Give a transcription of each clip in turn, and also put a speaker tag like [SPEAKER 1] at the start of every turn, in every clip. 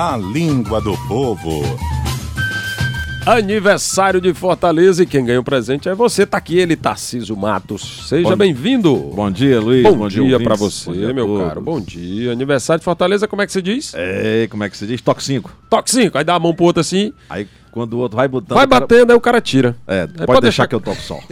[SPEAKER 1] A língua do povo.
[SPEAKER 2] Aniversário de Fortaleza e quem ganha o presente é você. Tá aqui ele, Tarciso Matos. Seja bem-vindo.
[SPEAKER 3] Bom dia, Luiz.
[SPEAKER 2] Bom, dia, pra você,
[SPEAKER 3] Bom dia
[SPEAKER 2] meu
[SPEAKER 3] todos.
[SPEAKER 2] caro. Bom dia. Aniversário de Fortaleza, como é que se diz?
[SPEAKER 3] É, como é que se diz? Toque 5.
[SPEAKER 2] Toque 5. Aí dá a mão pro outro assim,
[SPEAKER 3] Aí quando o outro vai botando.
[SPEAKER 2] vai
[SPEAKER 3] cara-
[SPEAKER 2] batendo, aí o cara tira.
[SPEAKER 3] É, pode,
[SPEAKER 2] pode
[SPEAKER 3] deixar que eu toco só.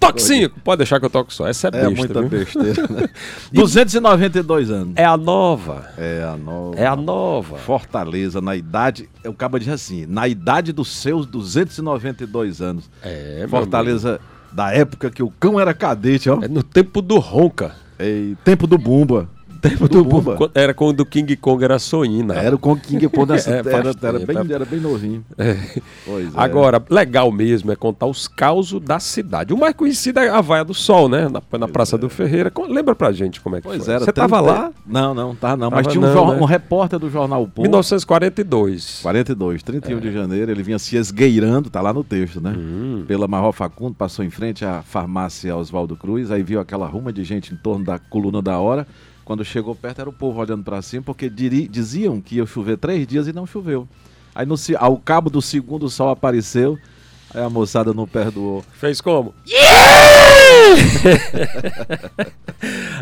[SPEAKER 2] Toque 5. Pode deixar que eu toco só. Essa é
[SPEAKER 3] É
[SPEAKER 2] besta,
[SPEAKER 3] muita
[SPEAKER 2] viu?
[SPEAKER 3] besteira. né? 292 anos.
[SPEAKER 2] É a nova.
[SPEAKER 3] É a nova.
[SPEAKER 2] É a nova.
[SPEAKER 3] Fortaleza, na idade. O cabo diz assim: na idade dos seus 292 anos.
[SPEAKER 2] É,
[SPEAKER 3] Fortaleza, da época que o cão era cadete, ó.
[SPEAKER 2] É no tempo do Ronca.
[SPEAKER 3] Ei, tempo do Bumba. Tempo do, Bumba.
[SPEAKER 2] Quando- Era quando o King Kong era soína.
[SPEAKER 3] Era o Kong King Kong nessa
[SPEAKER 2] É,
[SPEAKER 3] era, era, bem,
[SPEAKER 2] é.
[SPEAKER 3] era bem novinho.
[SPEAKER 2] É.
[SPEAKER 3] Pois é.
[SPEAKER 2] Agora, legal mesmo é contar os causos da cidade. O mais conhecido é a Vaia do Sol, né? Na, na Praça do Ferreira. Com- Lembra pra gente como é que
[SPEAKER 3] Pois
[SPEAKER 2] foi?
[SPEAKER 3] era.
[SPEAKER 2] Você tava
[SPEAKER 3] 30
[SPEAKER 2] lá?
[SPEAKER 3] Não, não, tá não.
[SPEAKER 2] Tava
[SPEAKER 3] Mas tinha um,
[SPEAKER 2] não, né?
[SPEAKER 3] um repórter do jornal Ponto.
[SPEAKER 2] 1942.
[SPEAKER 3] 42, 31
[SPEAKER 2] É.
[SPEAKER 3] de janeiro, ele vinha se esgueirando, tá lá no texto, né?
[SPEAKER 2] Hum.
[SPEAKER 3] Pela Marró Facundo, passou em frente à farmácia Oswaldo Cruz, aí viu aquela ruma de gente em torno da coluna da hora. Quando chegou perto, era o povo olhando pra cima, porque diri- diziam que ia chover três dias e não choveu. Aí, no, ao cabo do segundo, o sol apareceu, aí a moçada não perdoou.
[SPEAKER 2] Fez como?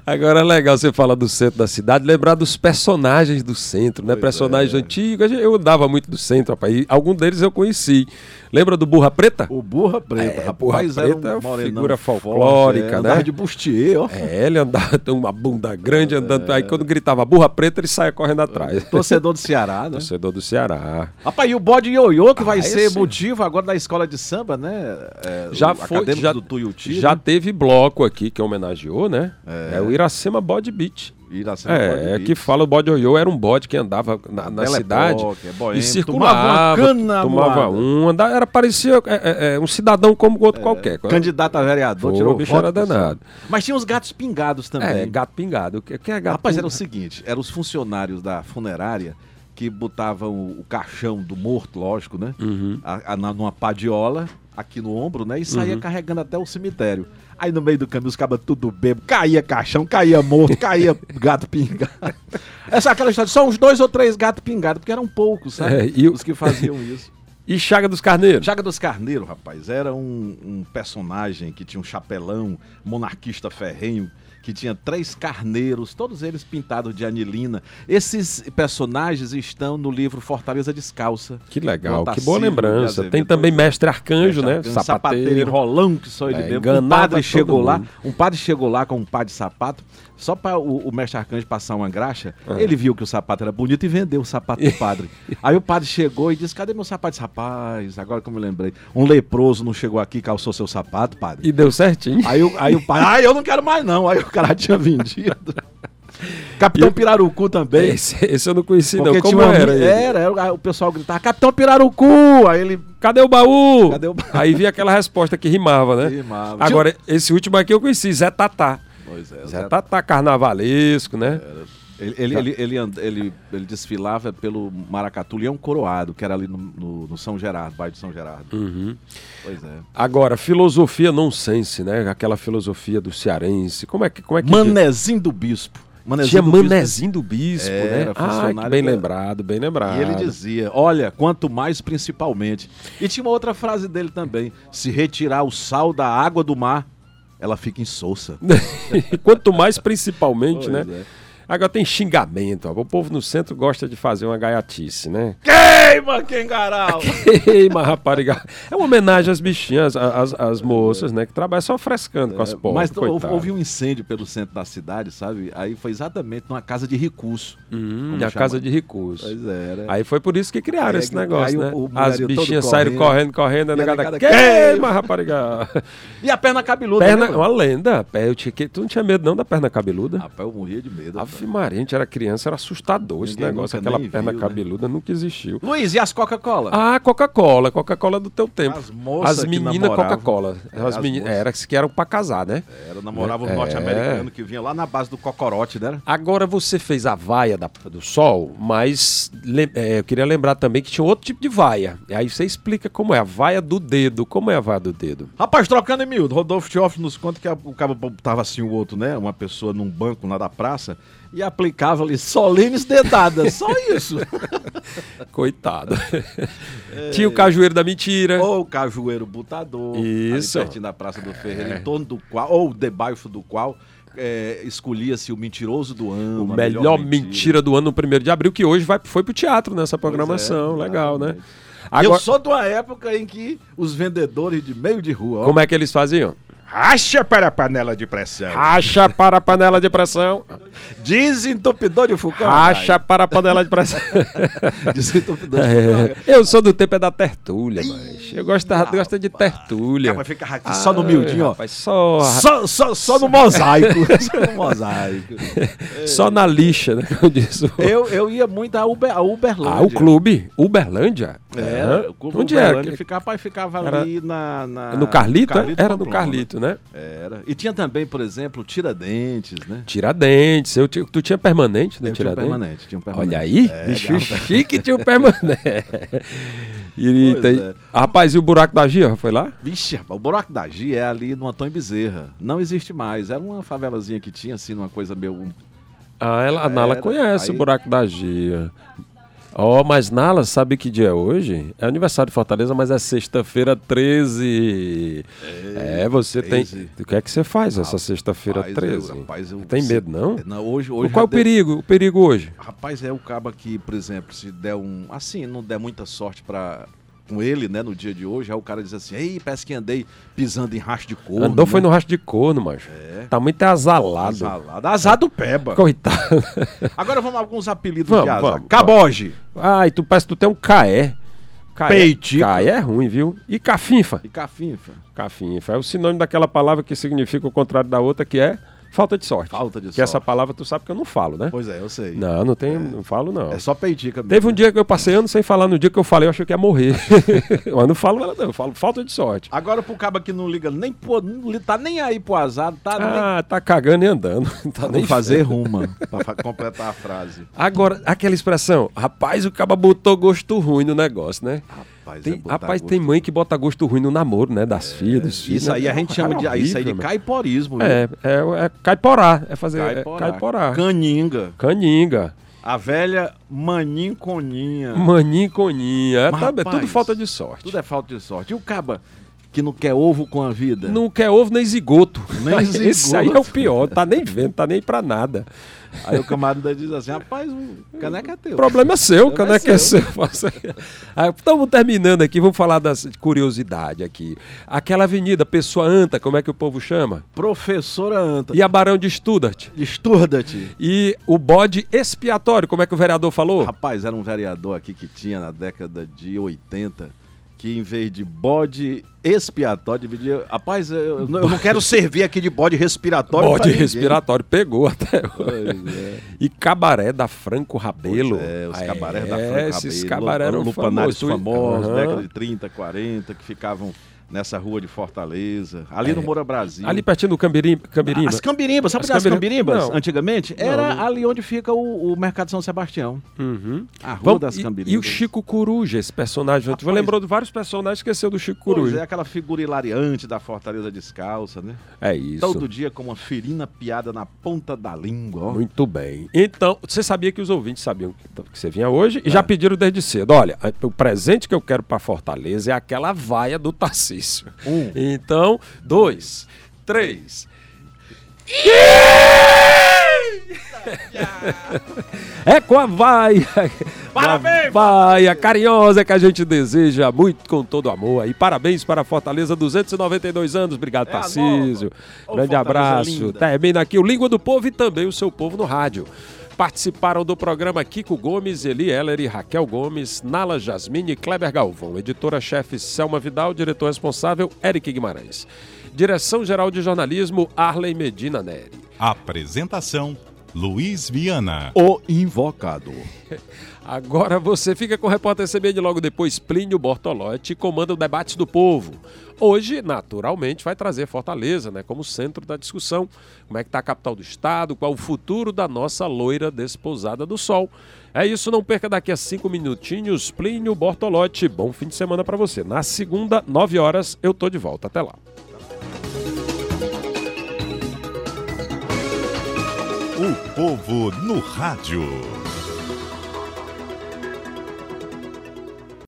[SPEAKER 2] Agora é legal você falar do centro da cidade, lembrar dos personagens do centro, né?
[SPEAKER 3] Pois
[SPEAKER 2] personagens
[SPEAKER 3] é.
[SPEAKER 2] antigos. Eu andava muito do centro, rapaz. E algum deles eu conheci. Lembra do Burra Preta?
[SPEAKER 3] O Burra Preta,
[SPEAKER 2] É,
[SPEAKER 3] rapaz,
[SPEAKER 2] Burra Preta é
[SPEAKER 3] um
[SPEAKER 2] uma
[SPEAKER 3] morenão
[SPEAKER 2] figura
[SPEAKER 3] forte,
[SPEAKER 2] folclórica,
[SPEAKER 3] é,
[SPEAKER 2] né?
[SPEAKER 3] andava de bustier, ó.
[SPEAKER 2] É, ele andava com uma bunda grande andando. Aí quando gritava Burra Preta, ele saia correndo atrás.
[SPEAKER 3] Torcedor do Ceará, né?
[SPEAKER 2] Torcedor do Ceará.
[SPEAKER 3] Rapaz, e o bode ioiô, que vai
[SPEAKER 2] Ah,
[SPEAKER 3] ser
[SPEAKER 2] esse-
[SPEAKER 3] motivo agora da escola de samba, né? É,
[SPEAKER 2] Já foi, já,
[SPEAKER 3] do Tuiuti,
[SPEAKER 2] já
[SPEAKER 3] né?
[SPEAKER 2] teve bloco aqui que homenageou, né? É, o Iracema Body Beat.
[SPEAKER 3] Iracema
[SPEAKER 2] É,
[SPEAKER 3] Bode
[SPEAKER 2] é que fala o bode oiô era um bode que andava na, na cidade
[SPEAKER 3] é boêmio,
[SPEAKER 2] e circulava,
[SPEAKER 3] tomava uma cana
[SPEAKER 2] tomava um, andava, era parecia é, é, é, um cidadão como outro qualquer.
[SPEAKER 3] Candidato a vereador,
[SPEAKER 2] Pô,
[SPEAKER 3] tirou
[SPEAKER 2] o bicho
[SPEAKER 3] voto,
[SPEAKER 2] era danado.
[SPEAKER 3] Mas tinha os gatos pingados também.
[SPEAKER 2] É, gato pingado. O que, que é gato
[SPEAKER 3] Rapaz, era o
[SPEAKER 2] pingado?
[SPEAKER 3] seguinte, eram os funcionários da funerária que botavam o, o caixão do morto, lógico, né?
[SPEAKER 2] Uhum.
[SPEAKER 3] A, a- numa padiola, aqui no ombro, né? E saía carregando até o cemitério. Aí no meio do caminho os cabas tudo bebo, caía caixão, caía morto, caía gato pingado. Essa é aquela história, só uns dois ou três gatos pingados, porque eram poucos, sabe?
[SPEAKER 2] É, e
[SPEAKER 3] Os que faziam isso.
[SPEAKER 2] E Chaga dos Carneiros?
[SPEAKER 3] Chaga dos Carneiros, rapaz, era um, um personagem que tinha um chapelão, monarquista ferrenho, que tinha três carneiros, todos eles pintados de anilina. Esses personagens estão no livro Fortaleza Descalça.
[SPEAKER 2] Que legal, que boa
[SPEAKER 3] de
[SPEAKER 2] lembrança. Tem também Mestre Arcanjo, né?
[SPEAKER 3] Um sapateiro enrolão que só ele
[SPEAKER 2] É,
[SPEAKER 3] mesmo. Um padre chegou lá,
[SPEAKER 2] mundo.
[SPEAKER 3] um padre chegou lá com um par de sapato, só para o, o mestre arcanjo passar uma graxa,
[SPEAKER 2] Ah.
[SPEAKER 3] ele viu que o sapato era bonito e vendeu o sapato do padre. Aí o padre chegou e disse: Cadê meu sapato? Disse, Rapaz, agora que eu me lembrei, um leproso não chegou aqui e calçou seu sapato, padre.
[SPEAKER 2] E deu certinho.
[SPEAKER 3] Aí, o- aí o padre, ah, eu não quero mais não. Aí o cara tinha vendido. Capitão Pirarucu também.
[SPEAKER 2] Esse, esse eu não conheci, não.
[SPEAKER 3] Porque
[SPEAKER 2] Como
[SPEAKER 3] tinha uma-
[SPEAKER 2] era? ele?
[SPEAKER 3] Era, era, o pessoal gritava, Capitão Pirarucu! Aí ele
[SPEAKER 2] Cadê o baú?
[SPEAKER 3] Cadê o baú?
[SPEAKER 2] Aí vinha aquela resposta que rimava, né?
[SPEAKER 3] Rimava.
[SPEAKER 2] Agora, esse último aqui eu conheci, Zé Tatá.
[SPEAKER 3] Pois é,
[SPEAKER 2] Zé Tatá, carnavalesco, né?
[SPEAKER 3] Ele, ele, ele, ele, and- ele- ele desfilava pelo Maracatu Leão Coroado, que era ali no, no- no São Gerardo, bairro de São Gerardo.
[SPEAKER 2] Uhum.
[SPEAKER 3] Pois é.
[SPEAKER 2] Agora, filosofia nonsense, né? Aquela filosofia do cearense. Como é que. Como é que
[SPEAKER 3] Manezinho do Bispo. Manezinho
[SPEAKER 2] Tinha
[SPEAKER 3] do Bispo.
[SPEAKER 2] Manezinho do Bispo,
[SPEAKER 3] Era
[SPEAKER 2] né? Ah, que
[SPEAKER 3] funcionário
[SPEAKER 2] bem
[SPEAKER 3] da-
[SPEAKER 2] lembrado, bem lembrado.
[SPEAKER 3] E ele dizia, olha, quanto mais principalmente. E tinha uma outra frase dele também. Se retirar o sal da água do mar, ela fica insossa.
[SPEAKER 2] Quanto mais principalmente,
[SPEAKER 3] Pois
[SPEAKER 2] né?
[SPEAKER 3] é.
[SPEAKER 2] Agora tem xingamento. Ó. O povo no centro gosta de fazer uma gaiatice, né?
[SPEAKER 3] Queima, Kengarau!
[SPEAKER 2] Queima, rapariga. É uma homenagem às bichinhas, às, às moças, né? Que trabalham só frescando com as pobres.
[SPEAKER 3] Mas houve,
[SPEAKER 2] coitado.
[SPEAKER 3] houve um incêndio pelo centro da cidade, sabe? Aí foi exatamente numa casa de recurso.
[SPEAKER 2] Hum, a casa de recursos.
[SPEAKER 3] Pois é, era.
[SPEAKER 2] Aí foi por isso que criaram
[SPEAKER 3] Aí
[SPEAKER 2] esse negócio,
[SPEAKER 3] aí o-
[SPEAKER 2] né?
[SPEAKER 3] o
[SPEAKER 2] As bichinhas saíram correndo, correndo, a
[SPEAKER 3] a
[SPEAKER 2] negada queima, rapariga.
[SPEAKER 3] E a perna cabeluda,
[SPEAKER 2] Perna,
[SPEAKER 3] né,
[SPEAKER 2] uma lenda. Pé, Eu tinha, tu não tinha medo não da perna cabeluda?
[SPEAKER 3] Rapaz, eu morria de medo.
[SPEAKER 2] Ave. Maria, a gente era criança, era assustador esse
[SPEAKER 3] Ninguém
[SPEAKER 2] negócio. Aquela perna
[SPEAKER 3] viu, né?
[SPEAKER 2] cabeluda nunca existiu.
[SPEAKER 3] Luiz, e as Coca-Cola?
[SPEAKER 2] Ah, Coca-Cola, Coca-Cola do teu tempo.
[SPEAKER 3] As moças
[SPEAKER 2] As meninas. Coca-Cola.
[SPEAKER 3] É,
[SPEAKER 2] As
[SPEAKER 3] as
[SPEAKER 2] meninas, era que eram pra casar, né?
[SPEAKER 3] Era, namorava
[SPEAKER 2] É.
[SPEAKER 3] um norte-americano que vinha lá na base do cocorote, né?
[SPEAKER 2] Agora você fez a vaia da- do sol, mas é, eu queria lembrar também que tinha outro tipo de vaia. E aí você explica como é a vaia do dedo. Como é a vaia do dedo?
[SPEAKER 3] Rapaz, trocando em miúdo, Rodolfo Tioff nos conta que a- o cara tava assim o outro, né? Uma pessoa num banco lá da praça e aplicava ali solines dedadas, só isso.
[SPEAKER 2] Coitado. Tinha o cajueiro da mentira.
[SPEAKER 3] Ou o cajueiro butador,
[SPEAKER 2] Isso.
[SPEAKER 3] ali pertinho da Praça do Ferreira, em torno do qual, ou debaixo do qual, é, escolhia-se o mentiroso do ano.
[SPEAKER 2] O
[SPEAKER 3] a
[SPEAKER 2] melhor mentira. do ano no primeiro de abril, que hoje vai, foi pro teatro nessa programação.
[SPEAKER 3] Pois é,
[SPEAKER 2] Legal, né? Agora,
[SPEAKER 3] eu sou de uma época em que os vendedores de meio de rua, ó,
[SPEAKER 2] como é que eles faziam?
[SPEAKER 1] Racha para a panela de pressão.
[SPEAKER 2] Racha para a panela de pressão.
[SPEAKER 3] desentupidor de Fucão.
[SPEAKER 2] Racha para a panela de pressão.
[SPEAKER 3] Desentupidor de Fucão.
[SPEAKER 2] É, eu sou do tempo é da tertúlia, mas eu gosto, gosto de tertúlia.
[SPEAKER 3] Mas fica aqui só no miudinho, ó.
[SPEAKER 2] Ah, Rapaz, só,
[SPEAKER 3] Só, só, só no mosaico. só no mosaico.
[SPEAKER 2] só na lixa, né? Como diz o...
[SPEAKER 3] Eu, eu ia muito a, Uber, a Uberlândia.
[SPEAKER 2] Ah, o clube, Uberlândia.
[SPEAKER 3] Era,
[SPEAKER 2] Aham.
[SPEAKER 3] o clube
[SPEAKER 2] Onde
[SPEAKER 3] Uberlândia
[SPEAKER 2] era?
[SPEAKER 3] ficava, pai, ficava
[SPEAKER 2] Era-
[SPEAKER 3] ali na, na-
[SPEAKER 2] No Carlito? é? Era no. Carlito, né?
[SPEAKER 3] Era. E tinha também, por exemplo, Tiradentes, né?
[SPEAKER 2] Tiradentes. Eu, tu tinha permanente no
[SPEAKER 3] Eu tinha um
[SPEAKER 2] Tiradentes?
[SPEAKER 3] permanente, tinha um permanente.
[SPEAKER 2] Olha aí,
[SPEAKER 3] É,
[SPEAKER 2] bicho
[SPEAKER 3] legal.
[SPEAKER 2] chique tinha um permanente. E tem-
[SPEAKER 3] é.
[SPEAKER 2] Rapaz, e o buraco da Gia foi lá?
[SPEAKER 3] Vixe, rapaz, o buraco da Gia é ali no Antônio Bezerra. Não existe mais. Era uma favelazinha que tinha, assim, uma coisa meio.
[SPEAKER 2] Ah, ela, a Nala conhece
[SPEAKER 3] aí-
[SPEAKER 2] o buraco da Gia. Ó, mas Nala, sabe que dia é hoje? É aniversário de Fortaleza, mas é sexta-feira 13. É, você
[SPEAKER 3] 13.
[SPEAKER 2] tem. O que é que você faz essa sexta-feira
[SPEAKER 3] Rapaz,
[SPEAKER 2] 13?
[SPEAKER 3] eu- rapaz, eu-
[SPEAKER 2] tem medo, não?
[SPEAKER 3] Não, hoje, hoje
[SPEAKER 2] Qual é o
[SPEAKER 3] deu-
[SPEAKER 2] perigo? O perigo hoje?
[SPEAKER 3] Rapaz, é o caba que, por exemplo, se der um. Assim, não der muita sorte pra. Com ele, né, no dia de hoje, aí o cara diz assim: Ei, parece que andei pisando em racho de corno.
[SPEAKER 2] Andou foi
[SPEAKER 3] né?
[SPEAKER 2] no rastro de corno, macho.
[SPEAKER 3] É.
[SPEAKER 2] Tá muito azalado.
[SPEAKER 3] Azalado. Azar do Peba.
[SPEAKER 2] Coitado.
[SPEAKER 3] Agora vamos a alguns apelidos
[SPEAKER 2] Vamos,
[SPEAKER 3] de
[SPEAKER 2] vamos,
[SPEAKER 3] Caboge.
[SPEAKER 2] Ai, tu parece que tu tem um caé.
[SPEAKER 3] Peitico.
[SPEAKER 2] Caé é ruim, viu? E cafinfa.
[SPEAKER 3] E cafinfa.
[SPEAKER 2] Cafinfa é o sinônimo daquela palavra que significa o contrário da outra, que é falta de sorte.
[SPEAKER 3] Falta de
[SPEAKER 2] que
[SPEAKER 3] sorte.
[SPEAKER 2] essa palavra tu sabe que eu não falo, né?
[SPEAKER 3] Pois é, eu sei.
[SPEAKER 2] Não, não tem, não falo não.
[SPEAKER 3] É só peitica mesmo.
[SPEAKER 2] Teve um dia que eu passei ano sem falar, no dia que eu falei eu achei que ia morrer. Mas não falo ela não, eu falo falta de sorte.
[SPEAKER 3] Agora pro caba que não liga nem não li- tá nem aí pro azar, tá
[SPEAKER 2] Ah, tá cagando e andando. Tá
[SPEAKER 3] nem
[SPEAKER 2] nem
[SPEAKER 3] Vou fazer ruma pra completar a frase.
[SPEAKER 2] Agora, aquela expressão, rapaz, o cara botou gosto ruim no negócio, né?
[SPEAKER 3] Rapaz,
[SPEAKER 2] Tem,
[SPEAKER 3] é
[SPEAKER 2] rapaz, tem mãe que bota gosto ruim no namoro, né? Das filhas, dos filhos.
[SPEAKER 3] Isso aí
[SPEAKER 2] né?
[SPEAKER 3] a gente
[SPEAKER 2] É
[SPEAKER 3] chama de isso aí de
[SPEAKER 2] horrível,
[SPEAKER 3] caiporismo. viu?
[SPEAKER 2] É, é, é caiporá. É fazer é
[SPEAKER 3] Caiporá.
[SPEAKER 2] caiporá.
[SPEAKER 3] Caninga.
[SPEAKER 2] Caninga.
[SPEAKER 3] A velha maninconinha.
[SPEAKER 2] Maninconinha. É, tá- é tudo
[SPEAKER 3] rapaz,
[SPEAKER 2] falta de sorte.
[SPEAKER 3] Tudo é falta de sorte. E o caba que não quer ovo com a vida?
[SPEAKER 2] Não quer ovo nem zigoto.
[SPEAKER 3] Nem
[SPEAKER 2] Esse
[SPEAKER 3] zigoto.
[SPEAKER 2] aí é o pior. Tá nem vendo, tá nem pra nada.
[SPEAKER 3] Aí o camarada diz assim, rapaz, o caneca é teu.
[SPEAKER 2] O problema é seu, o
[SPEAKER 3] é
[SPEAKER 2] caneca é seu. Estamos terminando aqui, vamos falar das curiosidade aqui. Aquela avenida Pessoa Anta, como é que o povo chama?
[SPEAKER 3] Professora Anta.
[SPEAKER 2] E a Barão de Studart.
[SPEAKER 3] Esturda-te.
[SPEAKER 2] E o bode expiatório, como é que o vereador falou?
[SPEAKER 3] Rapaz, era um vereador aqui que tinha na década de 80 que em vez de bode expiatório dividia. Rapaz, eu, eu não- quero servir aqui de bode respiratório.
[SPEAKER 2] Bode respiratório, pegou até hoje.
[SPEAKER 3] Pois é.
[SPEAKER 2] E cabaré da Franco Rabelo.
[SPEAKER 3] Pois é, os cabarés
[SPEAKER 2] É,
[SPEAKER 3] da Franco
[SPEAKER 2] Esses
[SPEAKER 3] Rabelo,
[SPEAKER 2] cabaré eram famosos.
[SPEAKER 3] famosos,
[SPEAKER 2] Aham.
[SPEAKER 3] década de 30, 40, que ficavam nessa rua de Fortaleza, ali no Moura Brasil.
[SPEAKER 2] É. Ali pertinho do Cambirim, Cambirimba.
[SPEAKER 3] As Cambirimbas, sabe
[SPEAKER 2] As
[SPEAKER 3] é as
[SPEAKER 2] Cambirim-
[SPEAKER 3] Cambirimbas?
[SPEAKER 2] Não.
[SPEAKER 3] Antigamente?
[SPEAKER 2] Não,
[SPEAKER 3] Era
[SPEAKER 2] não.
[SPEAKER 3] ali onde fica o, o Mercado São Sebastião.
[SPEAKER 2] Uhum.
[SPEAKER 3] A rua
[SPEAKER 2] Vamos-
[SPEAKER 3] das
[SPEAKER 2] e-
[SPEAKER 3] Cambirimbas.
[SPEAKER 2] e, o Chico Coruja, esse personagem.
[SPEAKER 3] Rapaz.
[SPEAKER 2] lembrou de vários personagens, esqueceu do Chico
[SPEAKER 3] Pois
[SPEAKER 2] Coruja.
[SPEAKER 3] é, aquela figura hilariante da Fortaleza descalça, né?
[SPEAKER 2] É, isso.
[SPEAKER 3] Todo dia com uma ferina piada na ponta da língua, ó.
[SPEAKER 2] Muito bem. Então, você sabia que os ouvintes sabiam que, que você vinha hoje e
[SPEAKER 3] É.
[SPEAKER 2] já pediram desde cedo. Olha, o presente que eu quero para Fortaleza é aquela vaia do Tarcísio.
[SPEAKER 3] Um.
[SPEAKER 2] Então, dois, três. É com a vaia.
[SPEAKER 3] Parabéns,
[SPEAKER 2] Vaia carinhosa que a gente deseja muito com todo amor. E parabéns para a Fortaleza, 292 anos. Obrigado,
[SPEAKER 3] É a
[SPEAKER 2] Tarcísio. Grande
[SPEAKER 3] Fortaleza
[SPEAKER 2] abraço.
[SPEAKER 3] linda.
[SPEAKER 2] Termina aqui o Língua do Povo e também o seu povo no rádio. Participaram do programa Kiko Gomes, Eli Heller e Raquel Gomes, Nala Jasmine e Kleber Galvão, editora-chefe Selma Vidal, diretor responsável Eric Guimarães. Direção-geral de jornalismo Arley Medina Neri.
[SPEAKER 1] Apresentação: Luiz Viana.
[SPEAKER 3] O invocado.
[SPEAKER 2] Agora você fica com o repórter CBN logo depois, Plínio Bortolotti, comanda o Debates do Povo. Hoje, naturalmente, vai trazer Fortaleza, né, como centro da discussão. Como é que está a capital do estado, qual o futuro da nossa loira desposada do sol. É isso, não perca daqui a cinco minutinhos, Plínio Bortolotti. Bom fim de semana para você. Na segunda, nove horas, eu tô de volta. Até lá.
[SPEAKER 1] O povo no rádio.